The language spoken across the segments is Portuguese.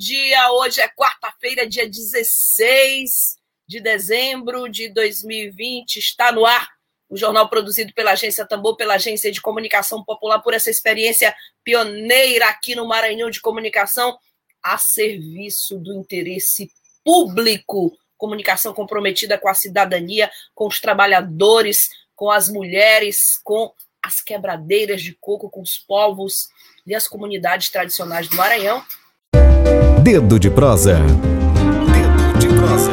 Dia, hoje é quarta-feira, dia 16 de dezembro de 2020. Está no ar o jornal produzido pela Agência Tambor, pela Agência de Comunicação Popular, por essa experiência pioneira aqui no Maranhão de Comunicação, a serviço do interesse público. Comunicação comprometida com a cidadania, com os trabalhadores, com as mulheres, com as quebradeiras de coco, com os povos e as comunidades tradicionais do Maranhão Dedo de prosa. Dedo de prosa.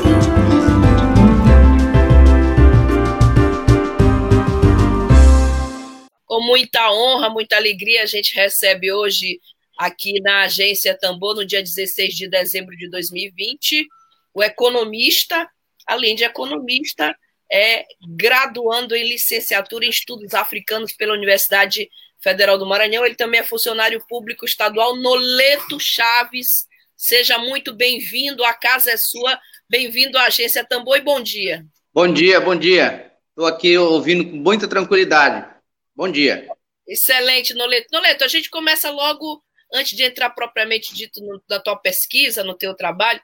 Com muita honra, muita alegria, a gente recebe hoje aqui na agência Tambor, no dia 16 de dezembro de 2020, o economista, além de economista, é graduando em licenciatura em estudos africanos pela Universidade Federal do Maranhão. Ele também é funcionário público estadual Noleto Chaves. Seja muito bem-vindo, a casa é sua. Bem-vindo à agência Tambor e bom dia. Bom dia, bom dia. Estou aqui ouvindo com muita tranquilidade. Bom dia. Excelente, Noleto. Noleto, a gente começa logo, antes de entrar propriamente dito no, na tua pesquisa, no teu trabalho,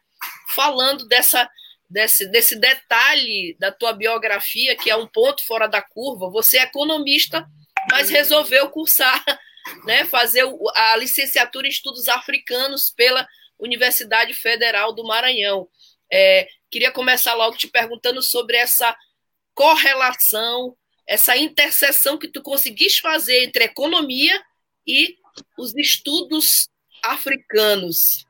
falando dessa, desse, desse detalhe da tua biografia, que é um ponto fora da curva. Você é economista mas resolveu cursar, né, fazer a licenciatura em estudos africanos pela Universidade Federal do Maranhão. É, queria começar logo te perguntando sobre essa correlação, essa interseção que tu conseguiste fazer entre economia e os estudos africanos.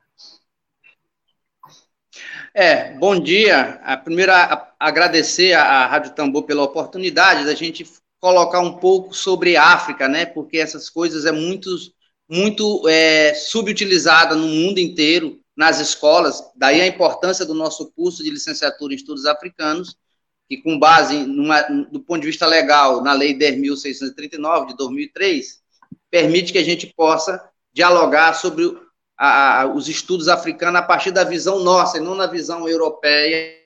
É, bom dia. A primeira agradecer à Rádio Tambor pela oportunidade da gente colocar um pouco sobre África, né? Porque essas coisas é muito, muito é, subutilizada no mundo inteiro, nas escolas. Daí a importância do nosso curso de licenciatura em estudos africanos, que com base numa, do ponto de vista legal na Lei 10.639 de 2003, permite que a gente possa dialogar sobre a, os estudos africanos a partir da visão nossa, e não na visão europeia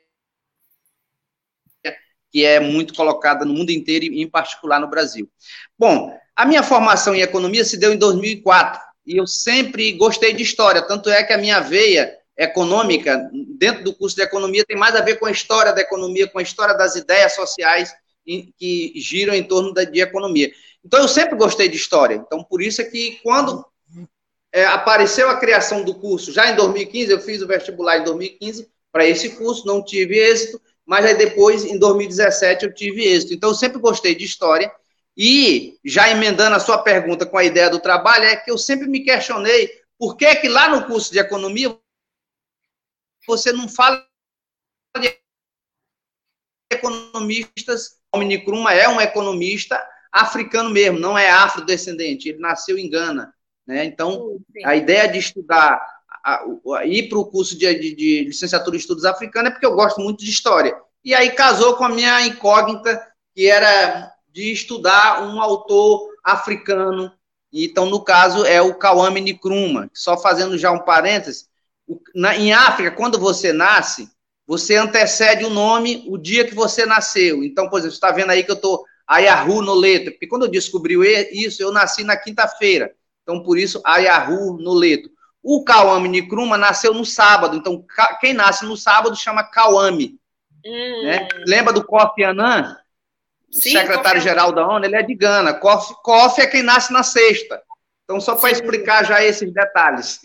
que é muito colocada no mundo inteiro e em particular no Brasil. Bom, a minha formação em economia se deu em 2004 e eu sempre gostei de história, tanto é que a minha veia econômica dentro do curso de economia tem mais a ver com a história da economia, com a história das ideias sociais que giram em torno da, de economia. Então eu sempre gostei de história. Então por isso é que quando é, apareceu a criação do curso, já em 2015, eu fiz o vestibular em 2015 para esse curso, não tive êxito, mas aí depois, em 2017, eu tive êxito. Então, eu sempre gostei de história. E, já emendando a sua pergunta com a ideia do trabalho, é que eu sempre me questionei por que, que lá no curso de economia você não fala de economistas. O Krumah é um economista africano mesmo, não é afrodescendente, ele nasceu em Gana. Né? Então, a ideia de estudar a, a ir para o curso de, de, de, licenciatura em estudos africanos é porque eu gosto muito de história. E aí casou com a minha incógnita, que era de estudar um autor africano. Então, no caso, é o Kawame Nkrumah. Só fazendo já um parênteses, na, em África, quando você nasce, você antecede o nome o dia que você nasceu. Então, por exemplo, você está vendo aí que eu estou Ayahu no leto, porque quando eu descobri isso, eu nasci na quinta-feira. Então, por isso, Ayahu no leto. O Kawame Nkrumah nasceu no sábado, então quem nasce no sábado chama Kawame. Hum. Né? Lembra do Kofi Annan? Secretário-geral da ONU, ele é de Gana. Kofi, Kofi é quem nasce na sexta. Então, só para explicar já esses detalhes.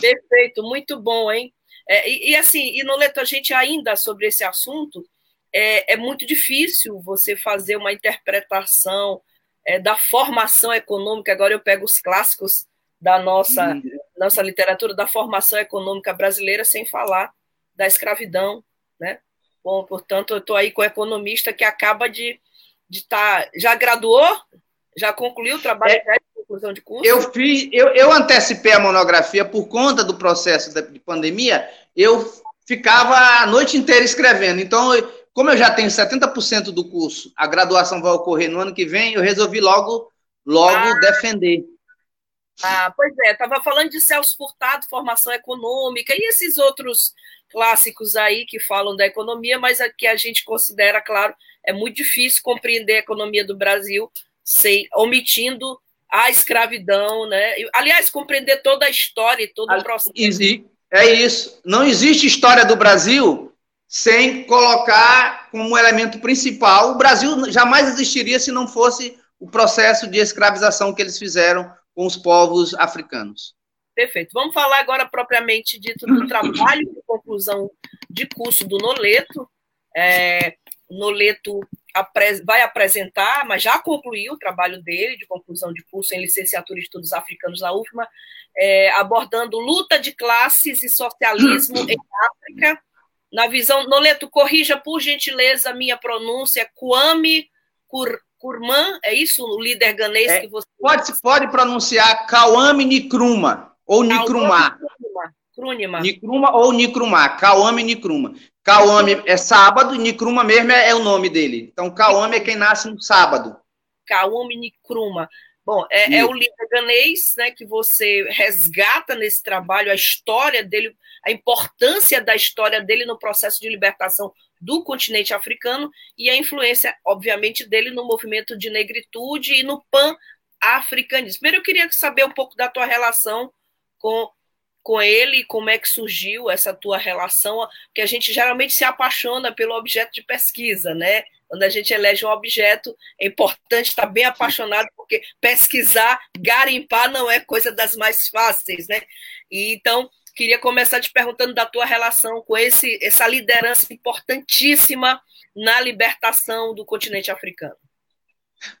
Perfeito, muito bom, hein? É, e, e, assim, e Noleto, a gente ainda sobre esse assunto, é, é muito difícil você fazer uma interpretação é, da formação econômica. Agora eu pego os clássicos da nossa, uhum. nossa literatura, da formação econômica brasileira, sem falar da escravidão, né? Bom, portanto, eu estou aí com o economista que acaba de estar. Tá, já graduou? Já concluiu o trabalho é, de conclusão de curso? Eu fiz, eu, eu antecipei a monografia por conta do processo de pandemia, eu ficava a noite inteira escrevendo. Então, como eu já tenho 70% do curso, a graduação vai ocorrer no ano que vem, eu resolvi logo, logo ah. defender. Ah, pois é, estava falando de Celso Furtado, formação econômica, e esses outros clássicos aí que falam da economia, mas que a gente considera, claro, é muito difícil compreender a economia do Brasil sem omitindo a escravidão, né? Aliás, compreender toda a história e todo o processo. É isso. Não existe história do Brasil sem colocar como elemento principal. O Brasil jamais existiria se não fosse o processo de escravização que eles fizeram com os povos africanos. Perfeito. Vamos falar agora propriamente dito do trabalho de conclusão de curso do Noleto. É, Noleto vai apresentar, mas já concluiu o trabalho dele de conclusão de curso em licenciatura de estudos africanos na UFMA, é, abordando luta de classes e socialismo em África. Na visão, Noleto, corrija por gentileza a minha pronúncia, Kwame Kur, Kurman, é isso o líder ganês é, que você. Pode, pode pronunciar Kawame Nikruma, ou Nikrumá. Krunima. Nikruma ou Nikrumá, Kawame Nikruma. Kawame é sábado, Nikruma mesmo é, é, o nome dele. Então, Kawame é quem nasce no sábado. Kawame Nikruma. Bom, é, é, o líder ganês né, que você resgata nesse trabalho a história dele, a importância da história dele no processo de libertação do continente africano e a influência, obviamente, dele no movimento de negritude e no pan-africanismo. Primeiro, eu queria saber um pouco da tua relação com, com ele, como é que surgiu essa tua relação, que a gente geralmente se apaixona pelo objeto de pesquisa, né? Quando a gente elege um objeto, é importante estar bem apaixonado, porque pesquisar, garimpar não é coisa das mais fáceis, né? E, então, queria começar te perguntando da tua relação com esse, essa liderança importantíssima na libertação do continente africano.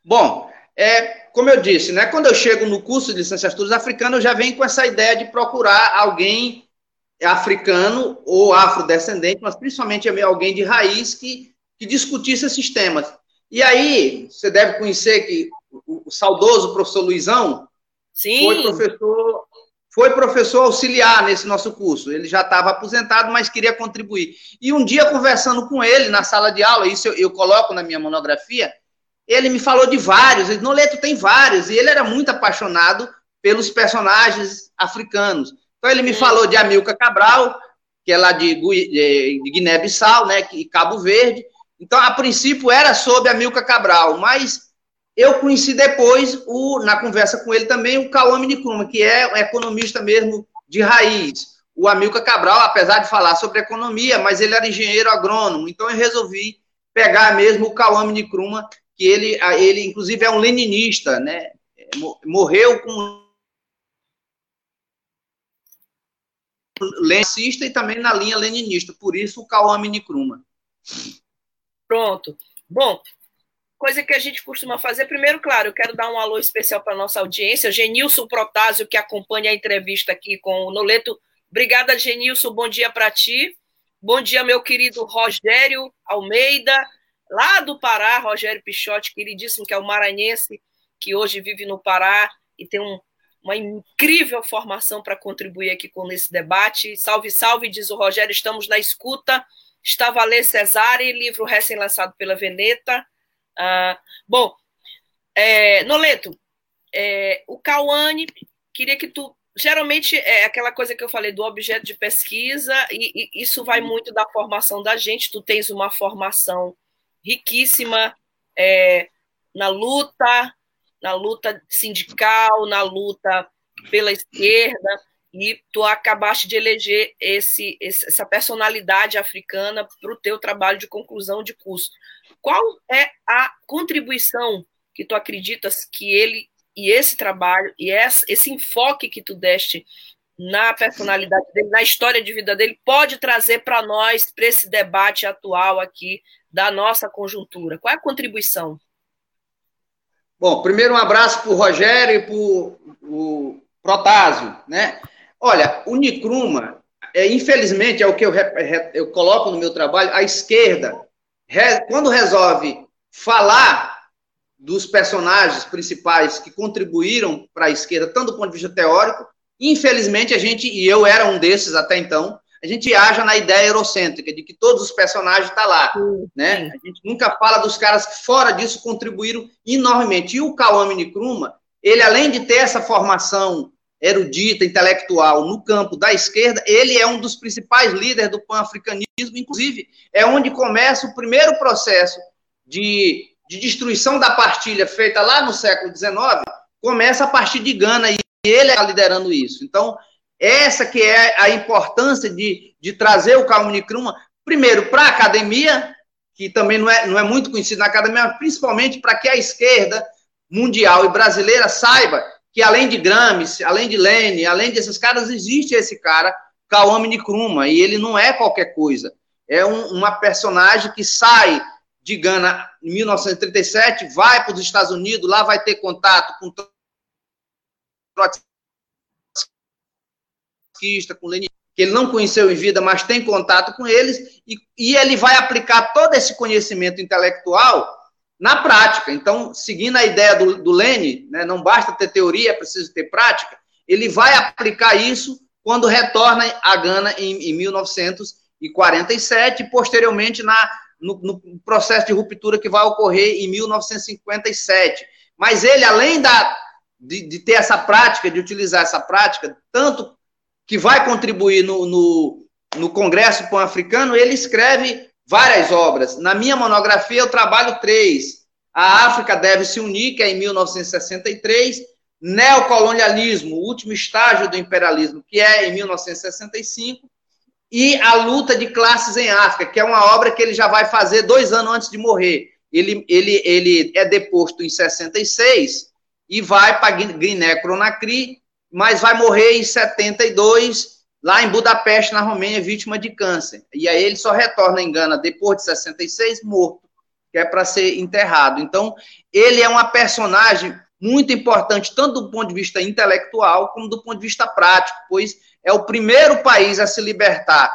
Bom, é, como eu disse, né, quando eu chego no curso de licenciaturas africanas, eu já venho com essa ideia de procurar alguém africano ou afrodescendente, mas principalmente alguém de raiz que, que discutisse esses temas. E aí, você deve conhecer que o, o saudoso professor Luizão Sim. foi professor foi professor auxiliar nesse nosso curso. Ele já estava aposentado, mas queria contribuir. E um dia, conversando com ele na sala de aula, isso eu, eu coloco na minha monografia, ele me falou de vários. Ele, Noleto tem vários. E ele era muito apaixonado pelos personagens africanos. Então, ele me falou de Amilcar Cabral, que é lá de, de Guiné-Bissau, né, e Cabo Verde. Então, a princípio, era sobre Amilcar Cabral, mas eu conheci depois, o, na conversa com ele também, o Cauame Nkrumah, que é um economista mesmo de raiz. O Amilcar Cabral, apesar de falar sobre economia, mas ele era engenheiro agrônomo, então eu resolvi pegar mesmo o Cauame Nkrumah, que ele, ele inclusive é um leninista, né? Morreu com leninista e também na linha leninista, por isso o Cauame Nkrumah. Pronto. Bom, coisa que a gente costuma fazer. Primeiro, claro, eu quero dar um alô especial para a nossa audiência. Genilson Protásio, que acompanha a entrevista aqui com o Noleto. Obrigada, Genilson. Bom dia para ti. Bom dia, meu querido Rogério Almeida, lá do Pará, Rogério Pichotti, queridíssimo, que é o maranhense, que hoje vive no Pará e tem um, uma incrível formação para contribuir aqui com esse debate. Salve, salve, diz o Rogério, estamos na escuta. Está Valer Cesare, livro recém-lançado pela Veneta. Ah, bom, é, Noleto, é, o Cauane, queria que tu. Geralmente é aquela coisa que eu falei do objeto de pesquisa, e, e isso vai muito da formação da gente. Tu tens uma formação riquíssima é, na luta, na luta sindical, na luta pela esquerda, e tu acabaste de eleger esse, essa personalidade africana para o teu trabalho de conclusão de curso. Qual é a contribuição que tu acreditas que ele e esse trabalho e esse enfoque que tu deste na personalidade dele, na história de vida dele, pode trazer para nós, para esse debate atual aqui da nossa conjuntura? Qual é a contribuição? Bom, primeiro um abraço para o Rogério e para o Protásio, né? Olha, o Nicruma, é, infelizmente, é o que eu, eu coloco no meu trabalho, a esquerda, quando resolve falar dos personagens principais que contribuíram para a esquerda, tanto do ponto de vista teórico, infelizmente a gente, e eu era um desses até então, a gente aja na ideia eurocêntrica, de que todos os personagens estão tá lá. Sim, né? A gente nunca fala dos caras que, fora disso, contribuíram enormemente. E o Kawame Nkrumah, ele, além de ter essa formação erudita, intelectual, no campo da esquerda, ele é um dos principais líderes do pan-africanismo, inclusive é onde começa o primeiro processo de, de destruição da partilha feita lá no século XIX, começa a partir de Gana, e ele está liderando isso. Então, essa que é a importância de, de trazer o Kalmuni Kruma, primeiro, para a academia, que também não é, não é muito conhecido na academia, mas principalmente para que a esquerda mundial e brasileira saiba que além de Gramsci, além de Lênin, além desses caras, existe esse cara, Kawame Nkrumah, e ele não é qualquer coisa. É um, uma personagem que sai de Gana em 1937, vai para os Estados Unidos, lá vai ter contato com com Lenin, que ele não conheceu em vida, mas tem contato com eles, e, e ele vai aplicar todo esse conhecimento intelectual na prática. Então, seguindo a ideia do, do Lenin, né, não basta ter teoria, é preciso ter prática, ele vai aplicar isso quando retorna a Gana em, em 1947 e posteriormente na, no, no, processo de ruptura que vai ocorrer em 1957. Mas ele, além da, de, de ter essa prática, de utilizar essa prática, tanto que vai contribuir no, no, no Congresso Pan-Africano, ele escreve várias obras. Na minha monografia, eu trabalho três. A África deve se unir, que é em 1963. Neocolonialismo, o último estágio do imperialismo, que é em 1965. E a luta de classes em África, que é uma obra que ele já vai fazer dois anos antes de morrer. Ele, ele, ele é deposto em 66 e vai para Guiné-Conakry mas vai morrer em 72, lá em Budapeste, na Romênia, vítima de câncer. E aí ele só retorna em Gana depois de 66, morto, que é para ser enterrado. Então, ele é uma personagem muito importante, tanto do ponto de vista intelectual, como do ponto de vista prático, pois é o primeiro país a se libertar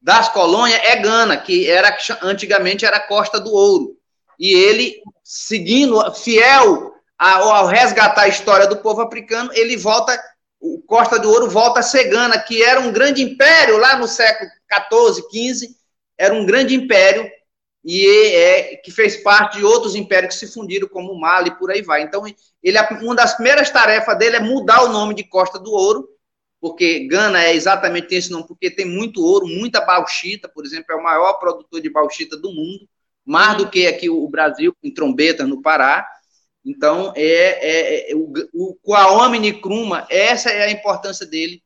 das colônias, é Gana, que era antigamente era Costa do Ouro. E ele, seguindo, fiel ao resgatar a história do povo africano, ele volta o Costa do Ouro volta a ser Gana, que era um grande império lá no século XIV, XV, era um grande império e é, que fez parte de outros impérios que se fundiram, como o Mali e por aí vai. Então, ele, uma das primeiras tarefas dele é mudar o nome de Costa do Ouro, porque Gana é exatamente esse nome, porque tem muito ouro, muita bauxita, por exemplo, é o maior produtor de bauxita do mundo, mais do que aqui o Brasil, em Trombeta, no Pará. Então, é, é, é o, o Kwame Nkrumah, essa é a importância dele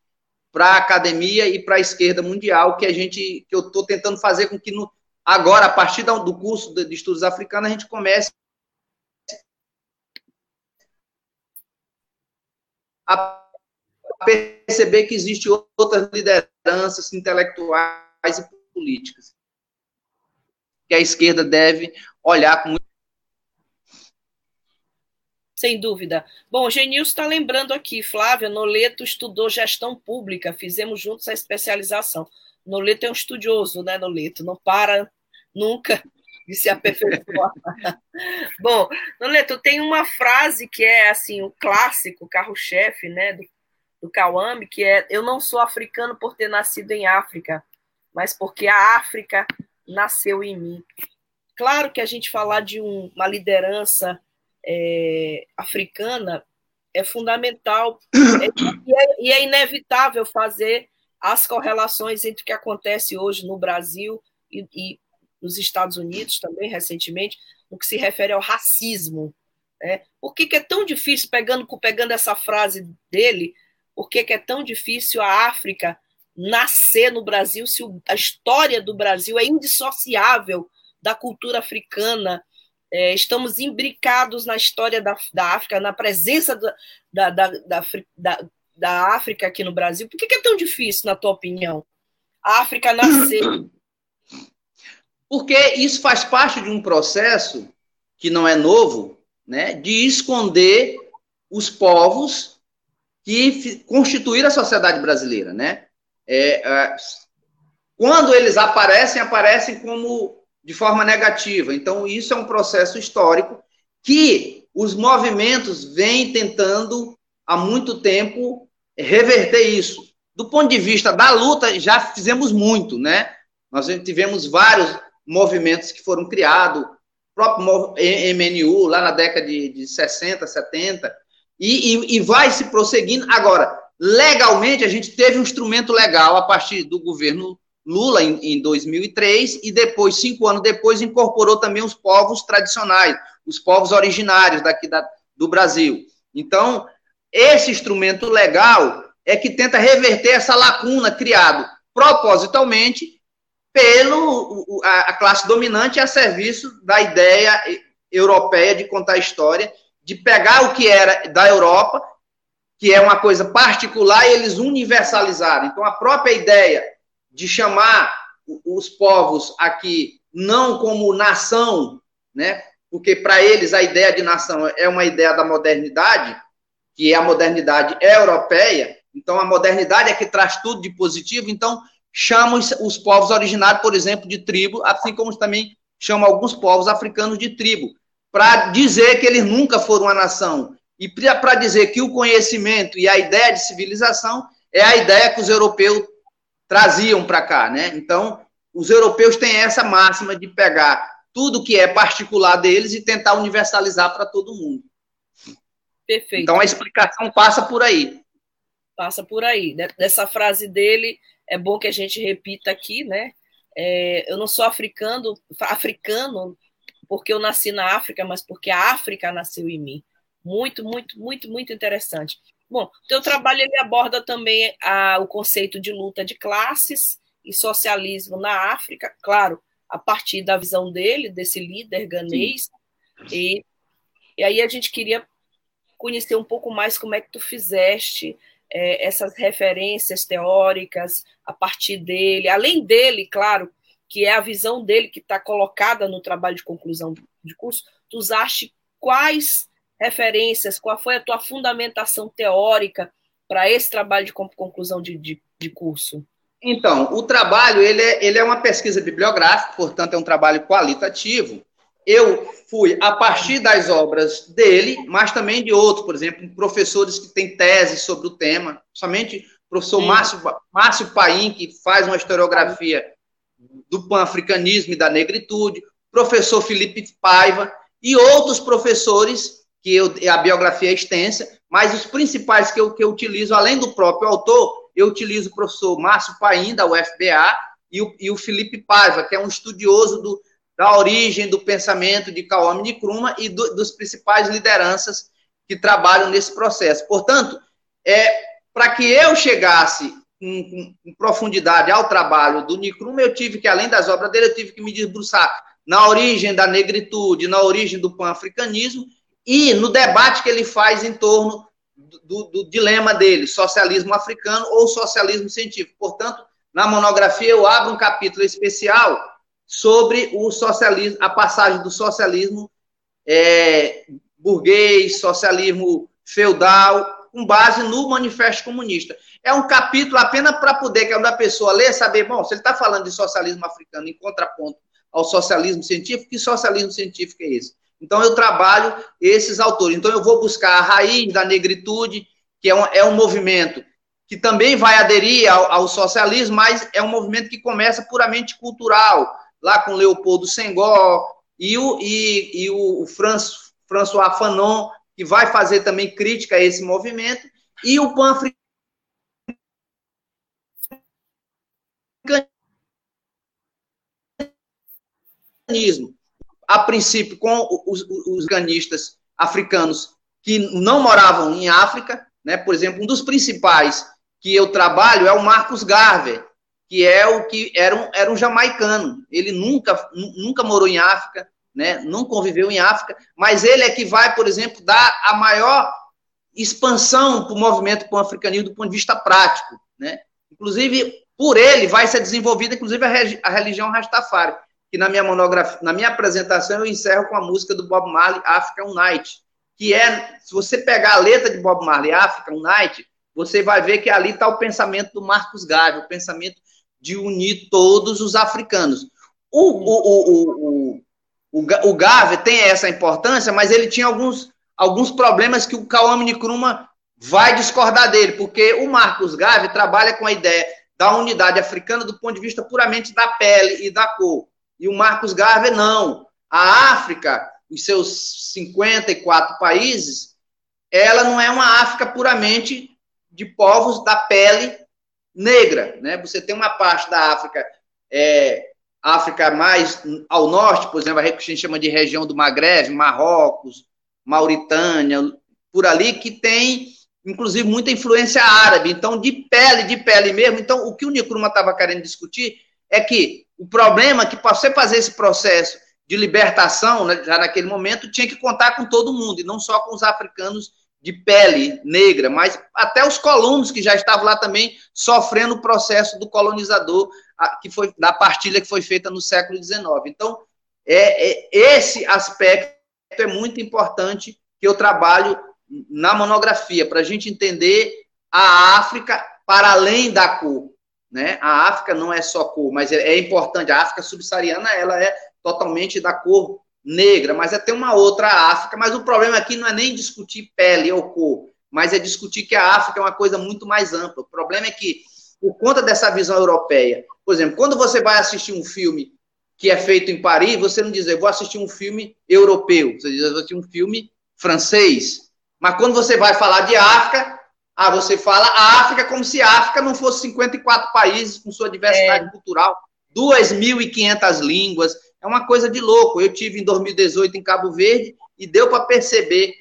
para a academia e para a esquerda mundial, que a gente, que eu estou tentando fazer com que no, agora, a partir do curso de, de estudos africanos, a gente comece a perceber que existem outras lideranças intelectuais e políticas que a esquerda deve olhar com sem dúvida. Bom, Genilson está lembrando aqui, Flávia, Noleto estudou gestão pública, fizemos juntos a especialização. Noleto é um estudioso, né, Noleto? Não para nunca de se aperfeiçoar. Bom, Noleto, tem uma frase que é assim, o clássico, carro-chefe, né, do, do Kawambi, que é: Eu não sou africano por ter nascido em África, mas porque a África nasceu em mim. Claro que a gente falar de um, uma liderança é, africana é fundamental é, e, é, inevitável fazer as correlações entre o que acontece hoje no Brasil e, e, nos Estados Unidos também, recentemente, no que se refere ao racismo. Né? Por que, que, é tão difícil, pegando, pegando essa frase dele, por que, que é tão difícil a África nascer no Brasil se a história do Brasil é indissociável da cultura africana, é, estamos imbricados na história da, da África, na presença da, da, da, da, África aqui no Brasil. Por que, que é tão difícil, na tua opinião, a África nascer? Porque isso faz parte de um processo que não é novo, né, de esconder os povos que constituíram a sociedade brasileira, né? É, é, quando eles aparecem, aparecem como de forma negativa. Então, isso é um processo histórico que os movimentos vêm tentando há muito tempo reverter isso. Do ponto de vista da luta, já fizemos muito, né? Nós tivemos vários movimentos que foram criados, o próprio MNU, lá na década de, de 60, 70, e, e, e vai se prosseguindo. Agora, legalmente, a gente teve um instrumento legal a partir do governo Lula em, em 2003 e depois, cinco anos depois, incorporou também os povos tradicionais, os povos originários daqui da, do Brasil. Então, esse instrumento legal é que tenta reverter essa lacuna criada propositalmente pelo a, a classe dominante a serviço da ideia europeia de contar história, de pegar o que era da Europa, que é uma coisa particular, e eles universalizaram. Então, a própria ideia de chamar os povos aqui não como nação, né? Porque para eles a ideia de nação é uma ideia da modernidade, que é a modernidade europeia. Então a modernidade é que traz tudo de positivo. Então chamam os, os povos originários, por exemplo, de tribo, assim como também chamam alguns povos africanos de tribo, para dizer que eles nunca foram uma nação e para dizer que o conhecimento e a ideia de civilização é a ideia que os europeus traziam para cá, né? Então, os europeus têm essa máxima de pegar tudo que é particular deles e tentar universalizar para todo mundo. Perfeito. Então, a explicação passa por aí. Passa por aí. Dessa frase dele, é bom que a gente repita aqui, né? É, eu não sou africano, africano porque eu nasci na África, mas porque a África nasceu em mim. Muito, muito, muito, muito interessante. Bom, teu trabalho ele aborda também a, o conceito de luta de classes e socialismo na África, claro, a partir da visão dele, desse líder ganês. E, e aí a gente queria conhecer um pouco mais como é que tu fizeste é, essas referências teóricas a partir dele, além dele, claro, que é a visão dele que está colocada no trabalho de conclusão de curso, tu usaste quais referências, qual foi a tua fundamentação teórica para esse trabalho de conclusão de, de, de, curso? Então, o trabalho ele é, ele é uma pesquisa bibliográfica, portanto, é um trabalho qualitativo. Eu fui a partir das obras dele, mas também de outros, por exemplo, professores que têm teses sobre o tema, somente o professor Márcio, Márcio Paim, que faz uma historiografia do pan-africanismo e da negritude, professor Felipe Paiva e outros professores que eu, a biografia é extensa, mas os principais que eu, que eu utilizo, além do próprio autor, eu utilizo o professor Márcio Paim, da UFBA, e o, e o Felipe Paiva, que é um estudioso do, da origem do pensamento de Kawame Nkrumah e do, dos principais lideranças que trabalham nesse processo. Portanto, é, para que eu chegasse em, em, profundidade ao trabalho do Nkrumah, eu tive que, além das obras dele, eu tive que me debruçar na origem da negritude, na origem do pan-africanismo e no debate que ele faz em torno do, do, dilema dele, socialismo africano ou socialismo científico. Portanto, na monografia eu abro um capítulo especial sobre o socialismo, a passagem do socialismo é, burguês, socialismo feudal, com base no Manifesto Comunista. É um capítulo apenas para poder, que a pessoa ler, saber, bom, se ele está falando de socialismo africano em contraponto ao socialismo científico, que socialismo científico é esse? Então, eu trabalho esses autores. Então, eu vou buscar a raiz da negritude, que é um, é um movimento que também vai aderir ao, ao, socialismo, mas é um movimento que começa puramente cultural, lá com Leopoldo Senghor e o, e, e o Franz, François Fanon, que vai fazer também crítica a esse movimento, e o panafricanismo a princípio, com os, os ganistas africanos que não moravam em África, né? Por exemplo, um dos principais que eu trabalho é o Marcos Garvey, que é o que era um, era um jamaicano. Ele nunca, nunca morou em África, né? Não conviveu em África, mas ele é que vai, por exemplo, dar a maior expansão para o movimento pan-africanismo do ponto de vista prático, né? Inclusive, por ele vai ser desenvolvida, inclusive, a, religião Rastafari que na minha monografia, na minha apresentação eu encerro com a música do Bob Marley, African Night, que é, se você pegar a letra de Bob Marley, African Night, você vai ver que ali está o pensamento do Marcos Garvey, o pensamento de unir todos os africanos. O, o, o, o, o, Garvey tem essa importância, mas ele tinha alguns, alguns problemas que o Cauã Nkrumah vai discordar dele, porque o Marcos Garvey trabalha com a ideia da unidade africana do ponto de vista puramente da pele e da cor. E o Marcos Garvey não. A África, os seus 54 países, ela não é uma África puramente de povos da pele negra, né? Você tem uma parte da África, é, África mais ao norte, por exemplo, a gente chama de região do Magreb, Marrocos, Mauritânia, por ali, que tem, inclusive, muita influência árabe. Então, de pele, de pele mesmo. Então, o que o Nicruma estava querendo discutir é que o problema é que, para você fazer esse processo de libertação, né, já naquele momento, tinha que contar com todo mundo, e não só com os africanos de pele negra, mas até os colonos que já estavam lá também sofrendo o processo do colonizador, que foi da partilha que foi feita no século XIX. Então, é, é, esse aspecto é muito importante que eu trabalho na monografia, para a gente entender a África para além da cor. Né? A África não é só cor, mas é, é importante. A África subsaariana ela é totalmente da cor negra, mas é ter uma outra África. Mas o problema aqui não é nem discutir pele ou cor, mas é discutir que a África é uma coisa muito mais ampla. O problema é que, por conta dessa visão europeia, por exemplo, quando você vai assistir um filme que é feito em Paris, você não diz, eu vou assistir um filme europeu, você diz, eu vou assistir um filme francês. Mas quando você vai falar de África, ah, você fala a África como se a África não fosse 54 países com sua diversidade é. cultural, 2.500 línguas, é uma coisa de louco. Eu tive em 2018 em Cabo Verde e deu para perceber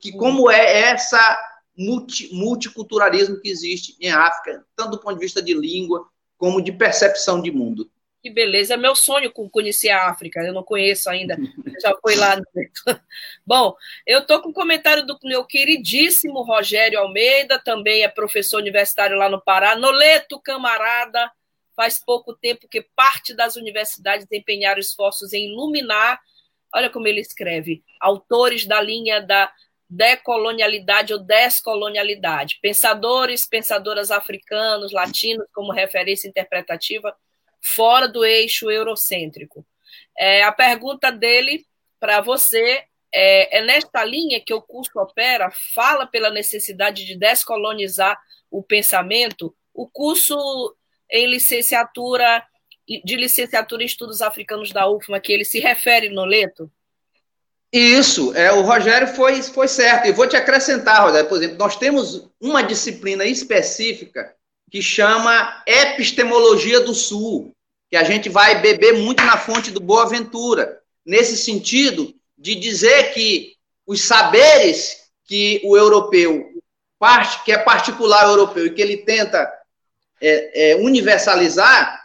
que como é essa multi, multiculturalismo que existe em África, tanto do ponto de vista de língua como de percepção de mundo. Que beleza, é meu sonho conhecer a África, eu não conheço ainda, já foi lá. Bom, eu estou com um comentário do meu queridíssimo Rogério Almeida, também é professor universitário lá no Pará. Noleto, camarada, faz pouco tempo que parte das universidades empenharam esforços em iluminar, olha como ele escreve, autores da linha da decolonialidade ou descolonialidade, pensadores, pensadoras africanos, latinos como referência interpretativa fora do eixo eurocêntrico. É, a pergunta dele para você é, é nesta linha que o curso opera, fala pela necessidade de descolonizar o pensamento. O curso em licenciatura de licenciatura em estudos africanos da UFMA, que ele se refere no leto? Isso, é, o Rogério foi, foi certo. E vou te acrescentar, Rogério, por exemplo, nós temos uma disciplina específica que chama Epistemologia do Sul, que a gente vai beber muito na fonte do Boaventura, nesse sentido de dizer que os saberes que o europeu, que é particular europeu e que ele tenta é, é, universalizar,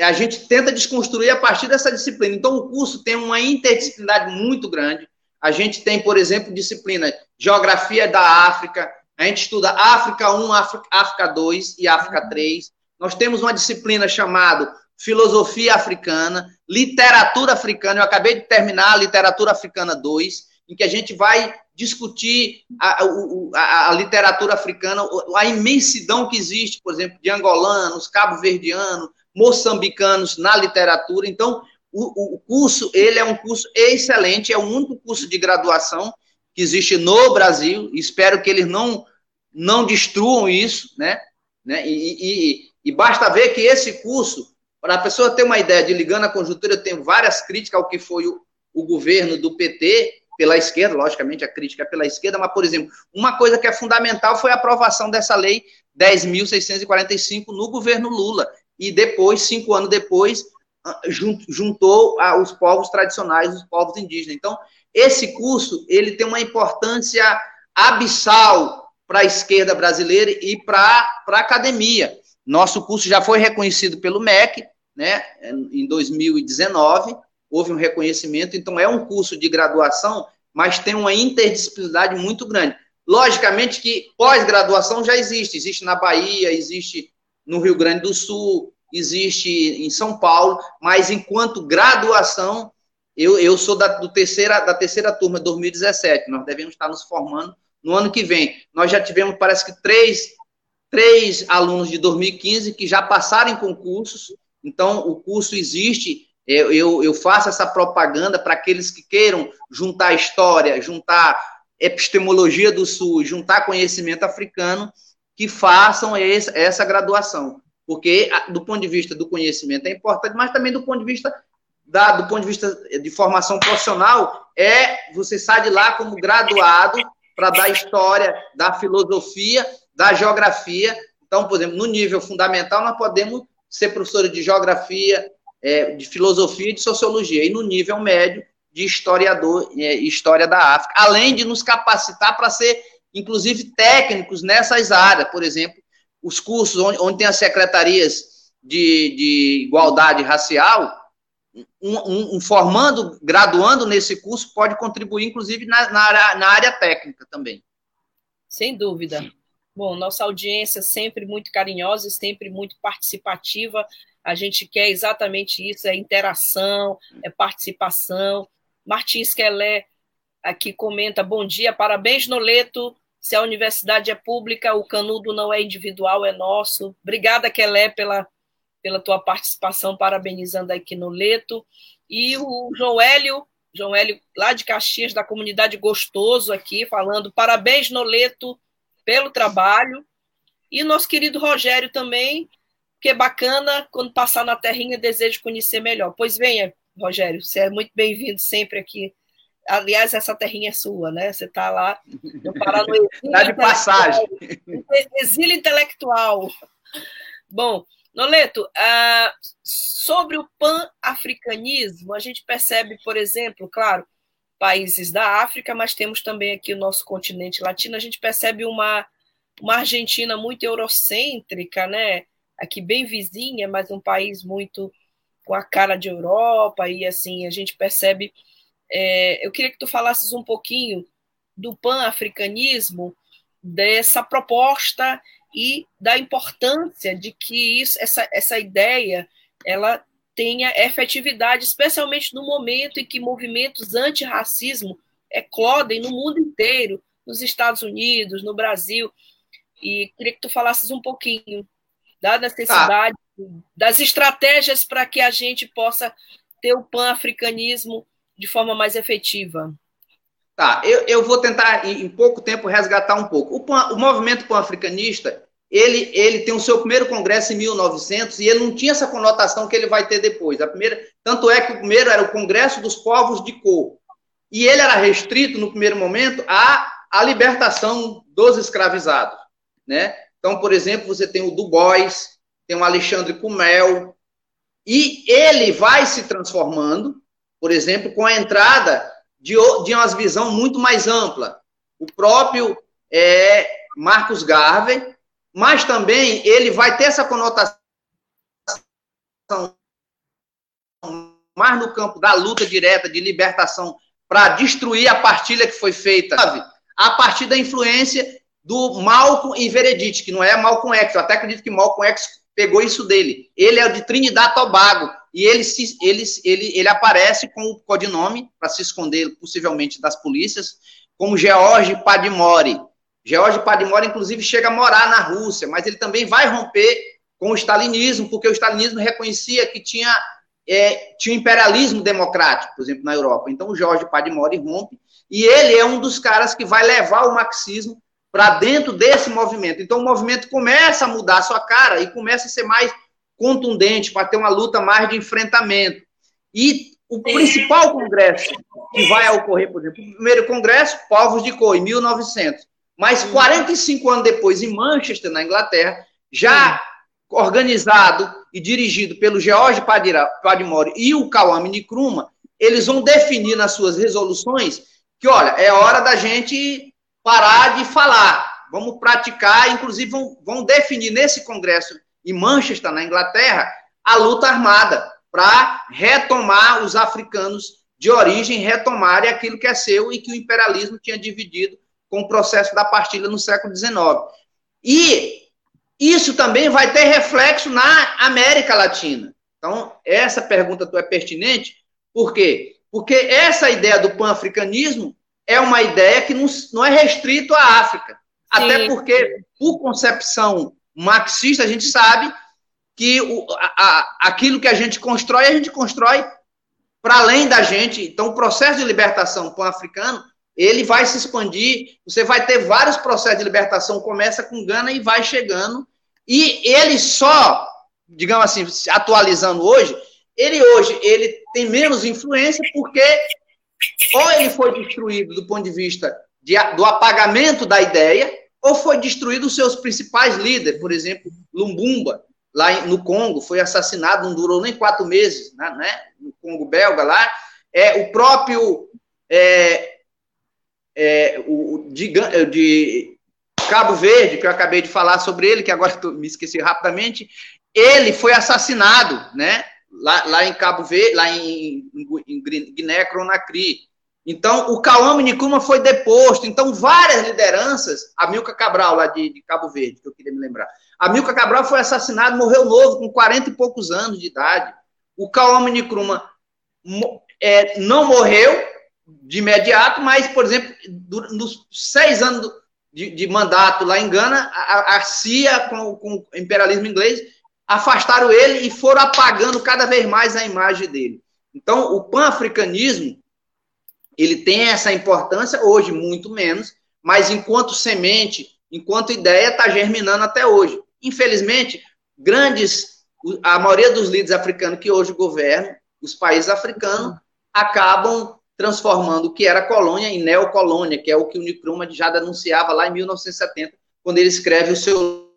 a gente tenta desconstruir a partir dessa disciplina. Então, o curso tem uma interdisciplinaridade muito grande. A gente tem, por exemplo, disciplina Geografia da África, a gente estuda África 1, África 2 e África 3. Nós temos uma disciplina chamada Filosofia Africana, Literatura Africana. Eu acabei de terminar a Literatura Africana 2, em que a gente vai discutir a, a, a, literatura africana, a imensidão que existe, por exemplo, de angolanos, cabo-verdianos, moçambicanos na literatura. Então, o, o, curso, ele é um curso excelente, é o único curso de graduação que existe no Brasil, espero que eles não, não destruam isso, né? né? E, e, e basta ver que esse curso, para a pessoa ter uma ideia de ligando a conjuntura, eu tenho várias críticas ao que foi o, o governo do PT, pela esquerda, logicamente a crítica é pela esquerda, mas, por exemplo, uma coisa que é fundamental foi a aprovação dessa lei 10.645 no governo Lula. E depois, cinco anos depois, juntou os povos tradicionais, os povos indígenas. Então, esse curso ele tem uma importância abissal para a esquerda brasileira e para a academia. Nosso curso já foi reconhecido pelo MEC, né, em 2019, houve um reconhecimento, então é um curso de graduação, mas tem uma interdisciplinaridade muito grande. Logicamente que pós-graduação já existe, existe na Bahia, existe no Rio Grande do Sul, existe em São Paulo, mas enquanto graduação, eu, eu sou da, do terceira, da terceira turma, 2017, nós devemos estar nos formando no ano que vem. Nós já tivemos, parece que, três, três alunos de 2015 que já passaram em concursos, então o curso existe eu, eu, eu faço essa propaganda para aqueles que queiram juntar história, juntar epistemologia do Sul, juntar conhecimento africano, que façam essa graduação. Porque, do ponto de vista do conhecimento, é importante, mas também do ponto de vista da, do ponto de vista de formação profissional, é você sai de lá como graduado para dar história, da filosofia, da geografia. Então, por exemplo, no nível fundamental, nós podemos ser professores de geografia, é, de filosofia e de sociologia, e no nível médio, de historiador, é, história da África, além de nos capacitar para ser, inclusive, técnicos nessas áreas, por exemplo, os cursos onde, onde tem as secretarias de, de igualdade racial, um, um, um, formando, graduando nesse curso, pode contribuir, inclusive, na, na, área, na área técnica também. Sem dúvida. Bom, nossa audiência sempre muito carinhosa, sempre muito participativa. A gente quer exatamente isso: é interação, é participação. Martins Kelé aqui comenta: bom dia, parabéns, Noleto. Se a universidade é pública, o canudo não é individual, é nosso. Obrigada, Kelé, pela pela tua participação, parabenizando aqui no Leto. E o João Hélio, João Hélio, lá de Caxias, da comunidade Gostoso, aqui, falando parabéns, Noleto, pelo trabalho. E o nosso querido Rogério também, que é bacana, quando passar na terrinha, desejo conhecer melhor. Pois venha, Rogério, você é muito bem-vindo sempre aqui. Aliás, essa terrinha é sua, né? Você está lá no Paraná. Está de passagem. Exílio intelectual. Bom, Noleto, uh, sobre o pan-africanismo, a gente percebe, por exemplo, claro, países da África, mas temos também aqui o nosso continente latino, a gente percebe uma, uma Argentina muito eurocêntrica, né? Aqui bem vizinha, mas um país muito com a cara de Europa, e assim, a gente percebe. É, eu queria que tu falasses um pouquinho do pan-africanismo, dessa proposta e da importância de que isso, essa, essa ideia ela tenha efetividade, especialmente no momento em que movimentos antirracismo eclodem no mundo inteiro, nos Estados Unidos, no Brasil. E queria que tu falasses um pouquinho da necessidade, ah. das estratégias para que a gente possa ter o pan-africanismo de forma mais efetiva. Tá, eu, eu vou tentar, em, pouco tempo, resgatar um pouco. O, pan, o movimento pan-africanista, ele, ele tem o seu primeiro congresso em 1900 e ele não tinha essa conotação que ele vai ter depois. A primeira, tanto é que o primeiro era o Congresso dos Povos de Cor. E ele era restrito, no primeiro momento, à, à libertação dos escravizados. Né? Então, por exemplo, você tem o Du Bois, tem o Alexandre Cumel, e ele vai se transformando, por exemplo, com a entrada de, de uma visão muito mais ampla. O próprio é, Marcos Garvey, mas também ele vai ter essa conotação mais no campo da luta direta de libertação para destruir a partilha que foi feita, sabe? a partir da influência do Malcolm e Veredite, que não é Malcolm X, eu até acredito que Malcolm X pegou isso dele. Ele é de Trinidad Tobago, e ele, se, ele, ele, ele aparece com o codinome, para se esconder possivelmente das polícias, como George Padmore. George Padmore, inclusive, chega a morar na Rússia, mas ele também vai romper com o stalinismo, porque o stalinismo reconhecia que tinha, é, tinha imperialismo democrático, por exemplo, na Europa. Então, o George Padmore rompe, e ele é um dos caras que vai levar o marxismo para dentro desse movimento. Então, o movimento começa a mudar a sua cara e começa a ser mais contundente, para ter uma luta mais de enfrentamento. E o principal congresso que vai ocorrer, por exemplo, o primeiro congresso, Povos de Cor, em 1900. Mas 45 anos depois, em Manchester, na Inglaterra, já organizado e dirigido pelo George Padmore e o Kawame Nkrumah, eles vão definir nas suas resoluções que, olha, é hora da gente parar de falar, vamos praticar, inclusive vão, vão definir nesse congresso em Manchester, na Inglaterra, a luta armada para retomar os africanos de origem, retomarem aquilo que é seu e que o imperialismo tinha dividido com o processo da partilha no século XIX. E isso também vai ter reflexo na América Latina. Então, essa pergunta tua é pertinente, por quê? Porque essa ideia do pan-africanismo é uma ideia que não, não é restrito à África. Sim. Até porque, por concepção marxista, a gente sabe que o, a, a, aquilo que a gente constrói, a gente constrói para além da gente. Então, o processo de libertação pan-africano ele vai se expandir, você vai ter vários processos de libertação, começa com Gana e vai chegando, e ele só, digamos assim, atualizando hoje, ele hoje ele tem menos influência porque ou ele foi destruído do ponto de vista de, do apagamento da ideia, ou foi destruído os seus principais líderes, por exemplo, Lumbumba, lá no Congo, foi assassinado, não durou nem quatro meses, né, né no Congo belga lá, é, o próprio é, é, o, de, de, Cabo Verde, que eu acabei de falar sobre ele, que agora tô, me esqueci rapidamente, ele foi assassinado, né, lá, lá em Cabo Verde, lá em, em Guiné-Conakry. Então, o Cauã Nicuma foi deposto. Então, várias lideranças, a Milka Cabral, lá de, de, Cabo Verde, que eu queria me lembrar. A Milka Cabral foi assassinado, morreu novo, com 40 e poucos anos de idade. O Cauã Nicuma é, não morreu de imediato, mas, por exemplo, nos seis anos de, de mandato lá em Gana, a, a CIA, com, com o imperialismo inglês, afastaram ele e foram apagando cada vez mais a imagem dele. Então, o pan-africanismo, ele tem essa importância, hoje muito menos, mas enquanto semente, enquanto ideia, está germinando até hoje. Infelizmente, grandes, a maioria dos líderes africanos que hoje governam, os países africanos, acabam transformando o que era colônia em neocolônia, que é o que o Nkrumah já denunciava lá em 1970, quando ele escreve o seu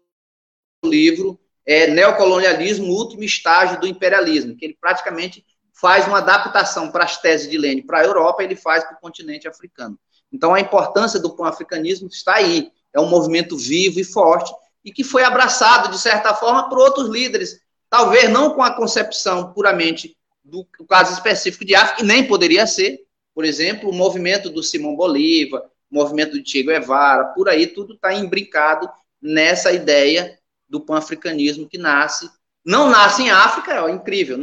livro é, Neocolonialismo, o último estágio do imperialismo, que ele praticamente faz uma adaptação para as teses de Lenin para a Europa, ele faz para o continente africano. Então, a importância do pan-africanismo está aí. É um movimento vivo e forte, e que foi abraçado, de certa forma, por outros líderes, talvez não com a concepção puramente do caso específico de África, e nem poderia ser, por exemplo, o movimento do Simão Bolívar, o movimento do Che Guevara, por aí tudo está imbricado nessa ideia do pan-africanismo que nasce não nasce em África, é incrível.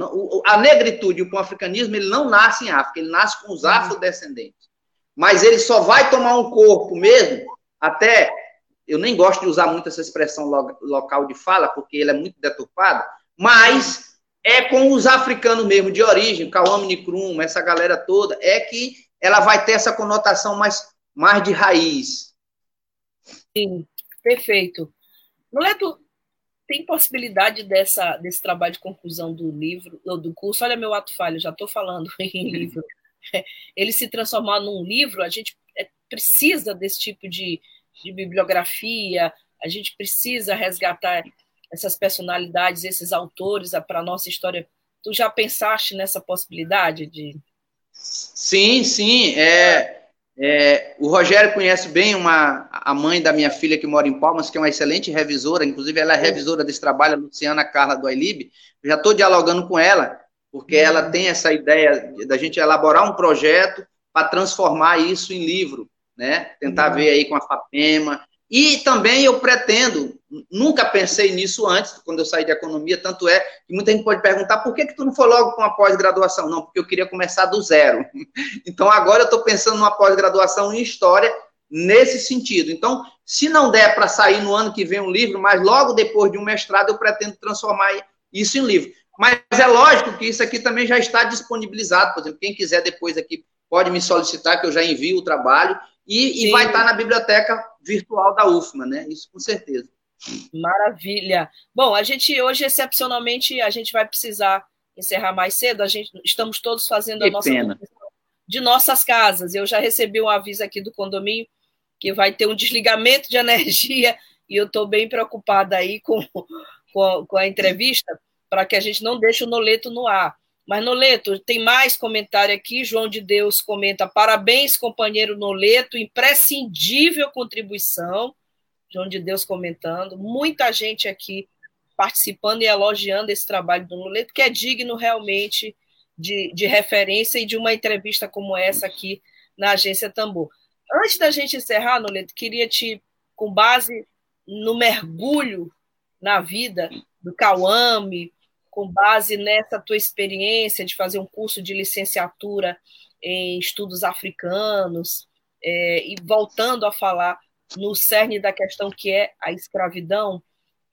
a negritude e o pan-africanismo, ele não nasce em África, ele nasce com os uhum. afrodescendentes. Mas ele só vai tomar um corpo mesmo, até, eu nem gosto de usar muito essa expressão local de fala, porque ele é muito deturpado, mas é com os africanos mesmo, de origem, Kawame Nkrumah, essa galera toda, é que ela vai ter essa conotação mais, mais de raiz. Sim, perfeito. Noleto, tem possibilidade dessa, desse trabalho de conclusão do livro, ou do curso, olha meu ato falho, já estou falando em livro, ele se transformar num livro, a gente é, precisa desse tipo de, de bibliografia, a gente precisa resgatar essas personalidades, esses autores para a nossa história. Tu já pensaste nessa possibilidade de. Sim, sim. É, é, o Rogério conhece bem uma, a mãe da minha filha que mora em Palmas, que é uma excelente revisora, inclusive ela é revisora desse trabalho, a Luciana Carla do Ailib. Já estou dialogando com ela, porque ela tem essa ideia da gente elaborar um projeto para transformar isso em livro, né? Tentar uhum. ver aí com a FAPEMA, e também eu pretendo, nunca pensei nisso antes, quando eu saí de economia, tanto é que muita gente pode perguntar por que, que tu não foi logo com a pós-graduação? Não, porque eu queria começar do zero. Então agora eu estou pensando numa pós-graduação em história nesse sentido. Então, se não der para sair no ano que vem um livro, mas logo depois de um mestrado eu pretendo transformar isso em livro. Mas é lógico que isso aqui também já está disponibilizado, por exemplo, quem quiser depois aqui pode me solicitar que eu já envio o trabalho e, e vai estar na biblioteca virtual da UFMA, né? Isso com certeza. Maravilha. Bom, a gente hoje, excepcionalmente, a gente vai precisar encerrar mais cedo. A gente estamos todos fazendo que a nossa pena. de nossas casas. Eu já recebi um aviso aqui do condomínio que vai ter um desligamento de energia e eu estou bem preocupada aí com, com, a, com a entrevista para que a gente não deixe o Noleto no ar. Mas, Noleto, tem mais comentário aqui. João de Deus comenta: parabéns, companheiro Noleto, imprescindível contribuição. João de Deus comentando. Muita gente aqui participando e elogiando esse trabalho do Noleto, que é digno realmente de, de referência e de uma entrevista como essa aqui na Agência Tambor. Antes da gente encerrar, Noleto, queria te, com base no mergulho na vida do Cauame, com base nessa tua experiência de fazer um curso de licenciatura em estudos africanos, é, e voltando a falar no cerne da questão que é a escravidão,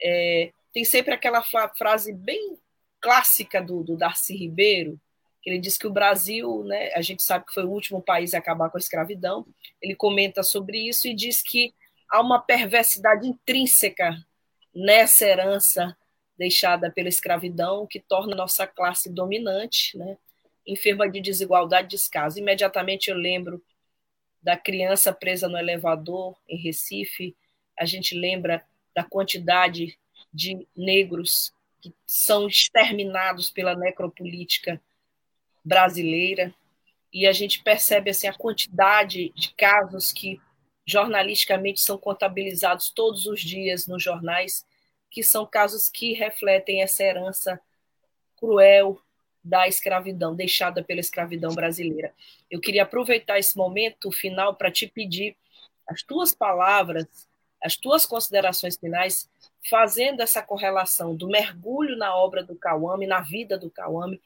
é, tem sempre aquela frase bem clássica do, do Darcy Ribeiro, Ele diz que o Brasil, né, a gente sabe que foi o último país a acabar com a escravidão. Ele comenta sobre isso e diz que há uma perversidade intrínseca nessa herança deixada pela escravidão que torna nossa classe dominante, né, enferma de desigualdade e descaso. Imediatamente eu lembro da criança presa no elevador em Recife, a gente lembra da quantidade de negros que são exterminados pela necropolítica brasileira. E a gente percebe assim a quantidade de casos que jornalisticamente são contabilizados todos os dias nos jornais, que são casos que refletem essa herança cruel da escravidão, deixada pela escravidão brasileira. Eu queria aproveitar esse momento final para te pedir as tuas palavras, as tuas considerações finais, fazendo essa correlação do mergulho na obra do Kawame, na vida do Kawame,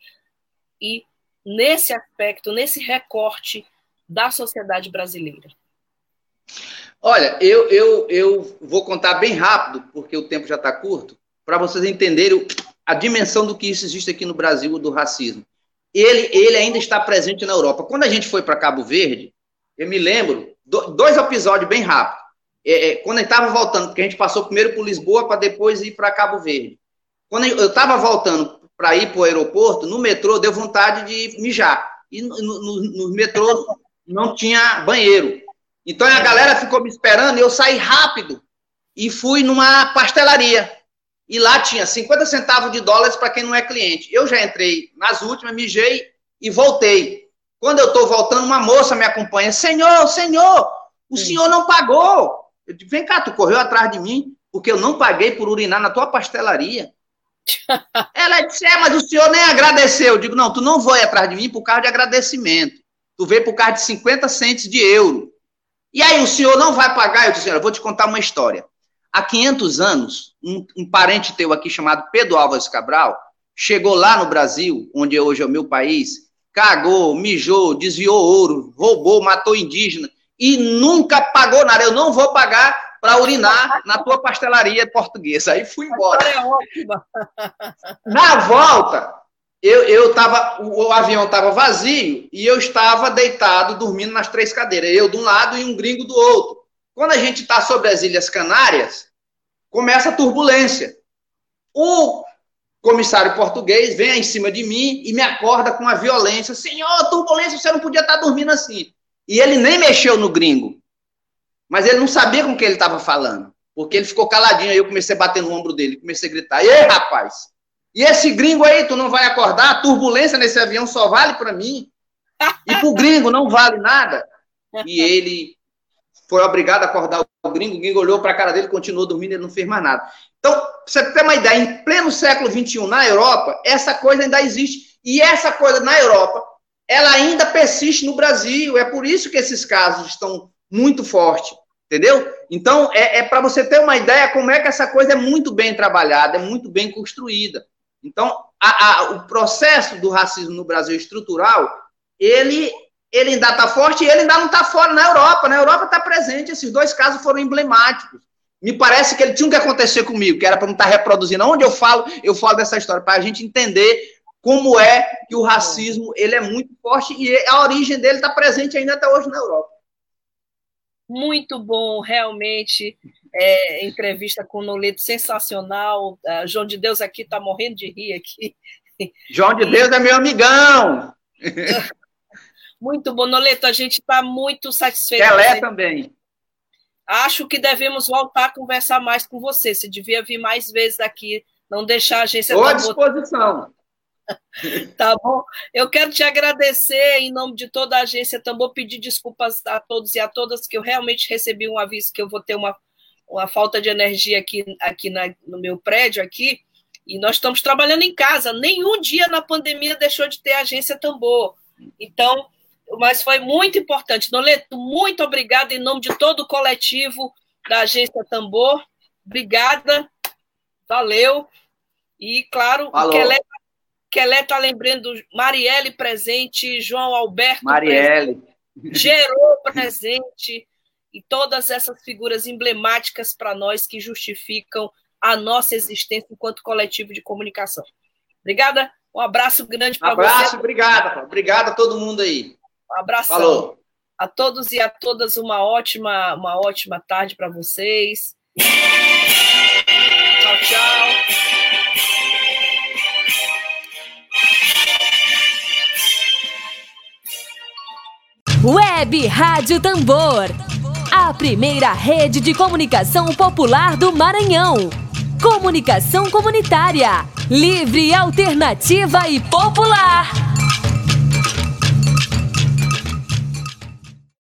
e nesse aspecto, nesse recorte da sociedade brasileira. Olha, eu, eu, eu vou contar bem rápido, porque o tempo já está curto, para vocês entenderem a dimensão do que isso existe aqui no Brasil, do racismo. Ele, ele ainda está presente na Europa. Quando a gente foi para Cabo Verde, eu me lembro, dois episódios bem rápidos. É, é, quando eu estava voltando, porque a gente passou primeiro por Lisboa para depois ir para Cabo Verde. Quando eu estava voltando para ir para o aeroporto, no metrô deu vontade de mijar. E no, no, no metrô não tinha banheiro. Então a galera ficou me esperando eu saí rápido e fui numa pastelaria. E lá tinha 50 centavos de dólares para quem não é cliente. Eu já entrei nas últimas, mijei e voltei. Quando eu estou voltando, uma moça me acompanha. Senhor, senhor, o Sim. senhor não pagou. Eu digo, vem cá, tu correu atrás de mim, porque eu não paguei por urinar na tua pastelaria. Ela disse, é, mas o senhor nem agradeceu. Eu digo, não, tu não vai atrás de mim por causa de agradecimento. Tu veio por causa de 50 centes de euro. E aí o senhor não vai pagar? Eu disse, eu vou te contar uma história. Há 500 anos, um, um, parente teu aqui chamado Pedro Álvares Cabral chegou lá no Brasil, onde hoje é o meu país, cagou, mijou, desviou ouro, roubou, matou indígena e nunca pagou nada. Eu não vou pagar para urinar na tua pastelaria portuguesa. Aí fui embora. É ótima. Na volta, eu, eu tava, o, o avião estava vazio e eu estava deitado, dormindo nas três cadeiras. Eu de um lado e um gringo do outro. Quando a gente está sobre as Ilhas Canárias, começa a turbulência. O comissário português vem em cima de mim e me acorda com a violência. Senhor, turbulência, você não podia estar tá dormindo assim. E ele nem mexeu no gringo. Mas ele não sabia com quem ele estava falando. Porque ele ficou caladinho. Aí eu comecei a bater no ombro dele. Comecei a gritar. E aí, rapaz? E esse gringo aí, tu não vai acordar? A turbulência nesse avião só vale para mim. E pro gringo não vale nada. E ele foi obrigado a acordar o gringo. O gringo olhou para a cara dele, continuou dormindo, ele não fez mais nada. Então, pra você ter uma ideia, em pleno século XXI, na Europa, essa coisa ainda existe. E essa coisa na Europa, ela ainda persiste no Brasil. É por isso que esses casos estão muito fortes. Entendeu? Então, é, é para você ter uma ideia como é que essa coisa é muito bem trabalhada, é muito bem construída. Então, a, a, o processo do racismo no Brasil estrutural, ele, ele ainda está forte e ele ainda não está fora na Europa. Na Europa está presente, esses dois casos foram emblemáticos. Me parece que ele tinha que acontecer comigo, que era para não estar tá reproduzindo. Onde eu falo, eu falo dessa história, para a gente entender como é que o racismo ele é muito forte e a origem dele está presente ainda até hoje na Europa. Muito bom, realmente. É, entrevista com o Noleto, sensacional. Uh, João de Deus aqui está morrendo de rir aqui. João de Deus é meu amigão. Muito bom, Noleto. A gente está muito satisfeito. Pelé também. Acho que devemos voltar a conversar mais com você. Você devia vir mais vezes aqui, não deixar a agência. Estou à disposição. Tá bom? Eu quero te agradecer em nome de toda a agência Tambor, pedir desculpas a todos e a todas, que eu realmente recebi um aviso que eu vou ter uma, uma falta de energia aqui, aqui na, no meu prédio aqui, e nós estamos trabalhando em casa. Nenhum dia na pandemia deixou de ter agência Tambor. Então, mas foi muito importante. Noleto, muito obrigada em nome de todo o coletivo da agência Tambor. Obrigada. Valeu. E, claro, Alô. o Kelé Kelé está lembrando Marielle presente, João Alberto Marielle. presente, Gerou presente, e todas essas figuras emblemáticas para nós que justificam a nossa existência enquanto coletivo de comunicação. Obrigada, um abraço grande para você. Um abraço, obrigada, obrigado a todo mundo aí. Um abraço. Falou. A todos e a todas uma ótima, uma ótima tarde para vocês. Tchau, tchau. Web Rádio Tambor. A primeira rede de comunicação popular do Maranhão. Comunicação comunitária. Livre, alternativa e popular.